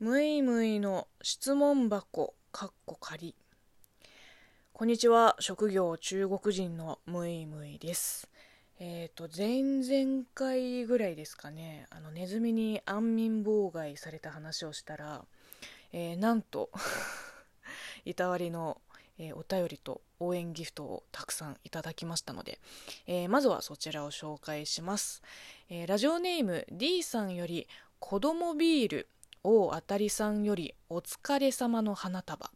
むいむいの質問箱かっこ仮。こんにちは職業中国人のむいむいです。えっ、ー、と前々回ぐらいですかねあのネズミに安眠妨害された話をしたら、えー、なんと いたわりの、えー、お便りと応援ギフトをたくさんいただきましたので、えまずはそちらを紹介します、えラジオネーム D さんより子供ビール王あたりさんよりお疲れ様の花束。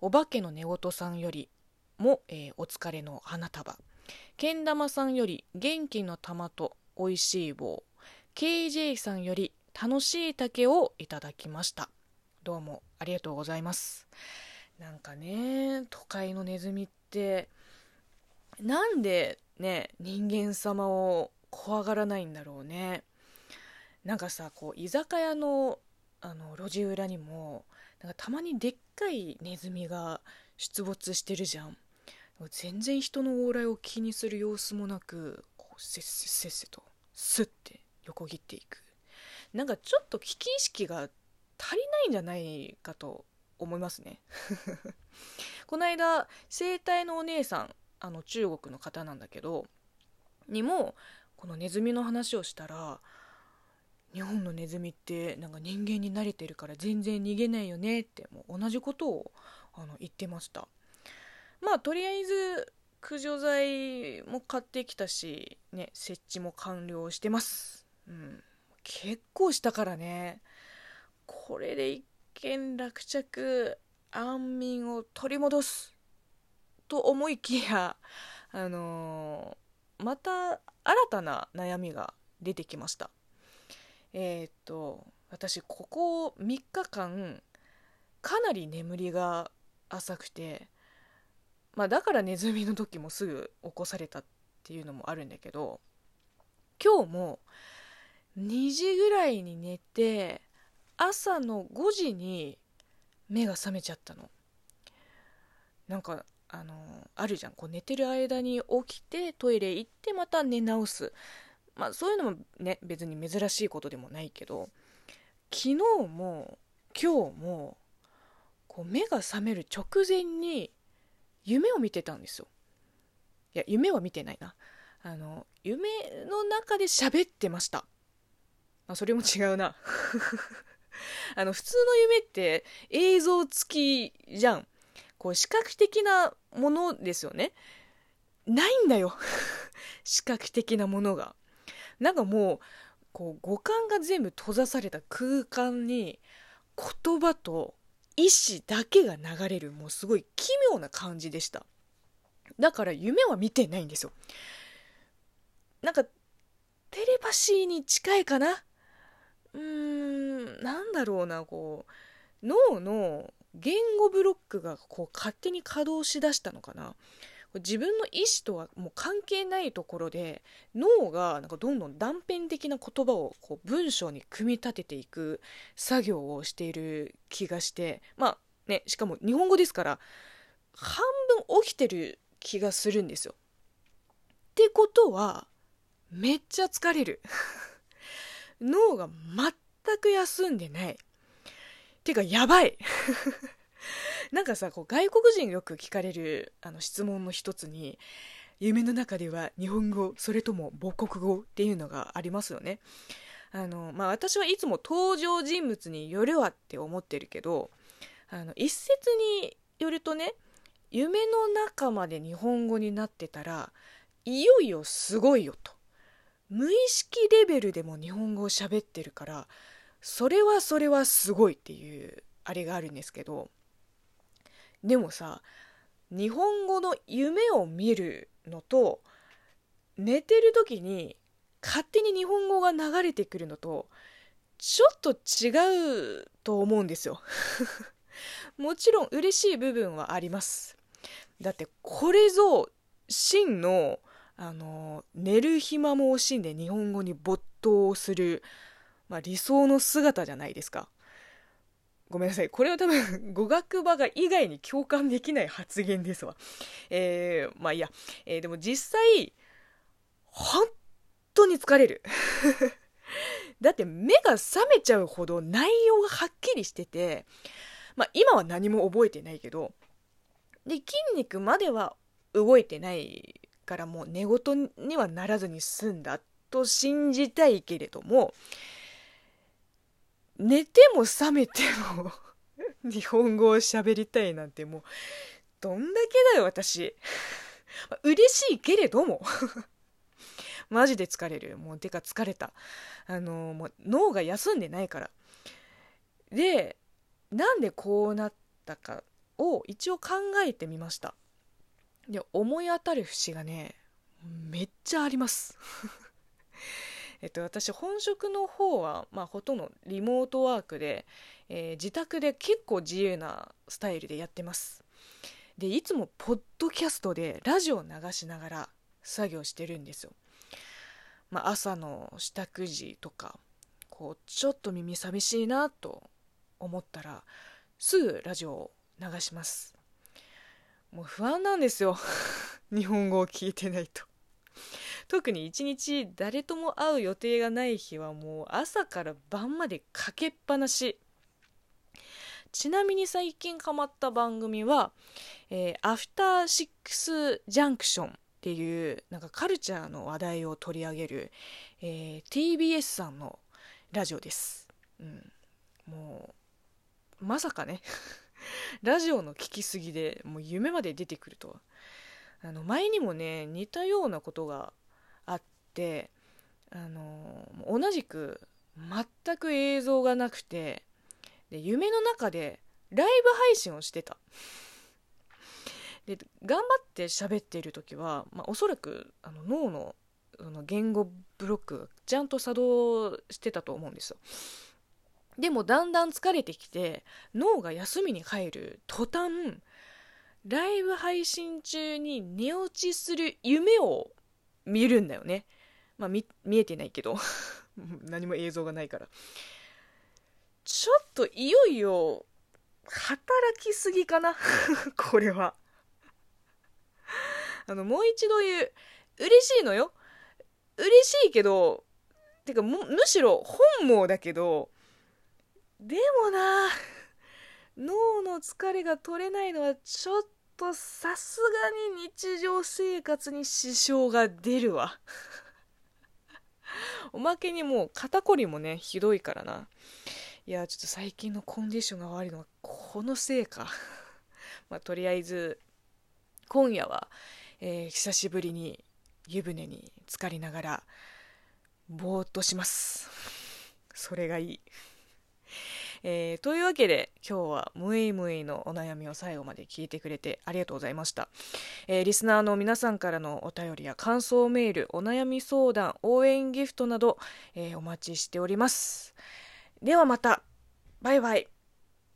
お化けの寝言さんよりも、えー、お疲れの花束。けん玉さんより元気の玉とおいしい棒。KJ さんより楽しい竹をいただきました。どうもありがとうございます。なんかね都会のネズミってなんでね人間様を怖がらないんだろうね。なんかさこう居酒屋のあの路地裏にもなんかたまにでっかいネズミが出没してるじゃん。全然人の往来を気にする様子もなくこうせっせせっせとスッて横切っていく。なんかちょっと危機意識が足りないんじゃないかと思いますね。この間生体のお姉さんあの中国の方なんだけどにもこのネズミの話をしたら日本のネズミってなんか人間に慣れてるから全然逃げないよねってもう同じことをあの言ってました。まあとりあえず駆除剤も買ってきたしね設置も完了してます。うん。結構したからね。これで一件落着安眠を取り戻す。と思いきやあのー、また新たな悩みが出てきました。えー、っと私ここ3日間かなり眠りが浅くてまあだからネズミの時もすぐ起こされたっていうのもあるんだけど今日も2時ぐらいに寝て朝の5時に目が覚めちゃったの。なんかあのあるじゃん。こう寝てる間に起きてトイレ行ってまた寝直す。まあそういうのもね別に珍しいことでもないけど昨日も今日もこう目が覚める直前に夢を見てたんですよ。いや夢は見てないな。あの夢の中で喋ってました。あそれも違うな。あの普通の夢って映像付きじゃん。こう視覚的なものですよね。ないんだよ。視覚的なものが。なんかもうこう五感が全部閉ざされた空間に言葉と意志だけが流れるもうすごい奇妙な感じでした。だから夢は見てないんですよ。なんかテレパシーに近いかな？うーんなんだろうなこう脳の言語ブロックがこう勝手に稼働しだしたのかな？自分の意思とはもう関係ないところで脳がなんかどんどん断片的な言葉をこう文章に組み立てていく作業をしている気がしてまあねしかも日本語ですから半分起きてる気がするんですよ。ってことはめっちゃ疲れる 脳が全く休んでない。てかやばいなんかさこう外国人よく聞かれるあの質問の一つに夢の中では日本語それとも母国語っていうのがありますよね。あのまあ、私はいつも登場人物によるわって思ってるけどあの一説によるとね夢の中まで日本語になってたらいよいよすごいよと無意識レベルでも日本語を喋ってるからそれはそれはすごいっていうあれがあるんですけどでもさ日本語の夢を見るのと寝てる時に勝手に日本語が流れてくるのとちょっと違うと思うんですよ。もちろん嬉しい部分はあります。だってこれぞ真のあの寝る暇も惜しんで日本語に没頭する、まあ、理想の姿じゃないですか。ごめんなさい。これは多分、語学場が以外に共感できない発言ですわ。えー、まあいいや。えー、でも実際、本当に疲れる。だって目が覚めちゃうほど内容がはっきりしてて、まあ今は何も覚えてないけど、で、筋肉までは動いてないからもう寝言にはならずに済んだと信じたいけれども、寝ても覚めても日本語を喋りたいなんてもう、どんだけだよ私。嬉しいけれども マジで疲れる。もうてか疲れた。あのー、もう脳が休んでないから。で、なんでこうなったかを一応考えてみました。で、思い当たる節がね、めっちゃあります えっと、私本職の方は、まあ、ほとんどリモートワークで、えー、自宅で結構自由なスタイルでやってます。でいつもポッドキャストでラジオを流しながら作業してるんですよ。まあ、朝の支度時とかこうちょっと耳寂しいなと思ったらすぐラジオを流します。もう不安なんですよ。日本語を聞いてないと。特に一日誰とも会う予定がない日はもう朝から晩までかけっぱなし。ちなみに最近ハマった番組は、えー、アフターシックスジャンクションっていうなんかカルチャーの話題を取り上げる、えー、TBS さんのラジオです、うん、もうまさかね。ラジオの聞きすぎでもう夢まで出てくると。はあの前にもね似たようなことがあってあの同じく全く映像がなくてで夢の中でライブ配信をしてたで頑張って喋っている時は、まあ、おそらくあの脳のその言語ブロックがちゃんと作動してたと思うんですよ。でもだんだん疲れてきて脳が休みに入る途端ライブ配信中に寝落ちする夢を見るんだよね。まあ見えてないけど 何も映像がないから。ちょっといよいよ働きすぎかな これは。あの、もう一度言う。嬉しいのよ。嬉しいけど、てかむ、むしろ本望だけど、でもな、脳の疲れが取れないのはちょっとさすがに日常生活に支障が出るわ。おまけにもう肩こりもね、ひどいからな。いや、ちょっと最近のコンディションが悪いのはこのせいか。まあ、とりあえず、今夜は、えー、久しぶりに湯船に浸かりながらぼーっとしますそれがいい、えー、というわけで今日はムイムイのお悩みを最後まで聞いてくれてありがとうございました、えー、リスナーの皆さんからのお便りや感想メールお悩み相談応援ギフトなど、えお待ちしております。ではまた。バイバイ。